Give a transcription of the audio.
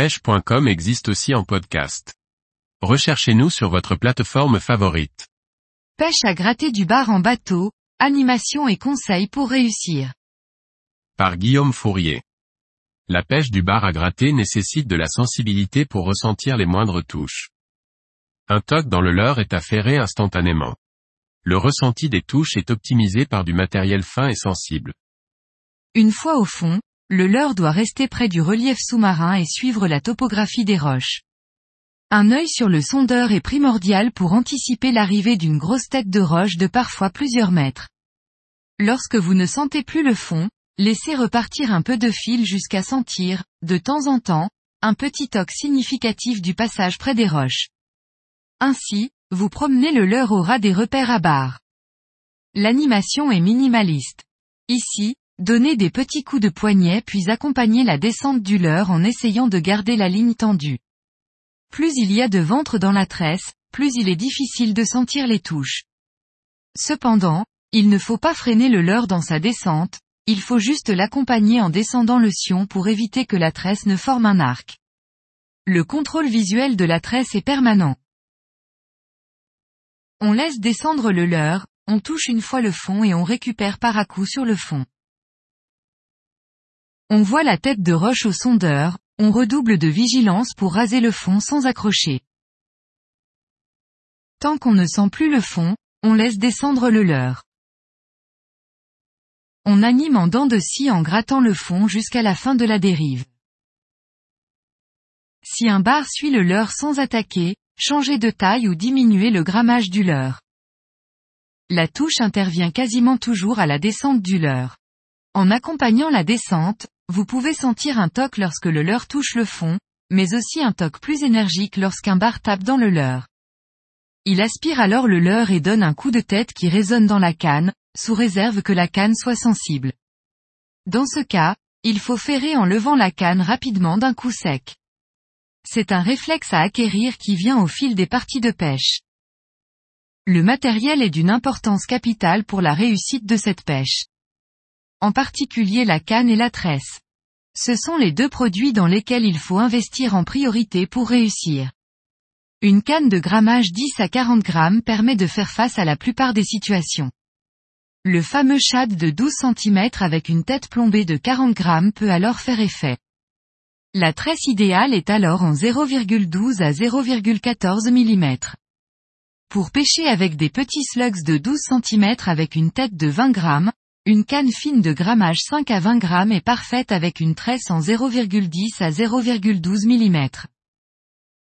pêche.com existe aussi en podcast. Recherchez-nous sur votre plateforme favorite. Pêche à gratter du bar en bateau, animation et conseils pour réussir. Par Guillaume Fourier. La pêche du bar à gratter nécessite de la sensibilité pour ressentir les moindres touches. Un toc dans le leurre est affairé instantanément. Le ressenti des touches est optimisé par du matériel fin et sensible. Une fois au fond, le leurre doit rester près du relief sous-marin et suivre la topographie des roches. Un œil sur le sondeur est primordial pour anticiper l'arrivée d'une grosse tête de roche de parfois plusieurs mètres. Lorsque vous ne sentez plus le fond, laissez repartir un peu de fil jusqu'à sentir, de temps en temps, un petit toc significatif du passage près des roches. Ainsi, vous promenez le leurre au ras des repères à barre. L'animation est minimaliste. Ici, Donnez des petits coups de poignet puis accompagnez la descente du leurre en essayant de garder la ligne tendue. Plus il y a de ventre dans la tresse, plus il est difficile de sentir les touches. Cependant, il ne faut pas freiner le leurre dans sa descente, il faut juste l'accompagner en descendant le sion pour éviter que la tresse ne forme un arc. Le contrôle visuel de la tresse est permanent. On laisse descendre le leurre, on touche une fois le fond et on récupère par à coup sur le fond. On voit la tête de roche au sondeur, on redouble de vigilance pour raser le fond sans accrocher. Tant qu'on ne sent plus le fond, on laisse descendre le leurre. On anime en dents de scie en grattant le fond jusqu'à la fin de la dérive. Si un bar suit le leurre sans attaquer, changez de taille ou diminuez le grammage du leurre. La touche intervient quasiment toujours à la descente du leurre. En accompagnant la descente, vous pouvez sentir un toc lorsque le leurre touche le fond, mais aussi un toc plus énergique lorsqu'un bar tape dans le leurre. Il aspire alors le leurre et donne un coup de tête qui résonne dans la canne, sous réserve que la canne soit sensible. Dans ce cas, il faut ferrer en levant la canne rapidement d'un coup sec. C'est un réflexe à acquérir qui vient au fil des parties de pêche. Le matériel est d'une importance capitale pour la réussite de cette pêche en particulier la canne et la tresse. Ce sont les deux produits dans lesquels il faut investir en priorité pour réussir. Une canne de grammage 10 à 40 grammes permet de faire face à la plupart des situations. Le fameux shad de 12 cm avec une tête plombée de 40 grammes peut alors faire effet. La tresse idéale est alors en 0,12 à 0,14 mm. Pour pêcher avec des petits slugs de 12 cm avec une tête de 20 grammes, une canne fine de grammage 5 à 20 grammes est parfaite avec une tresse en 0,10 à 0,12 mm.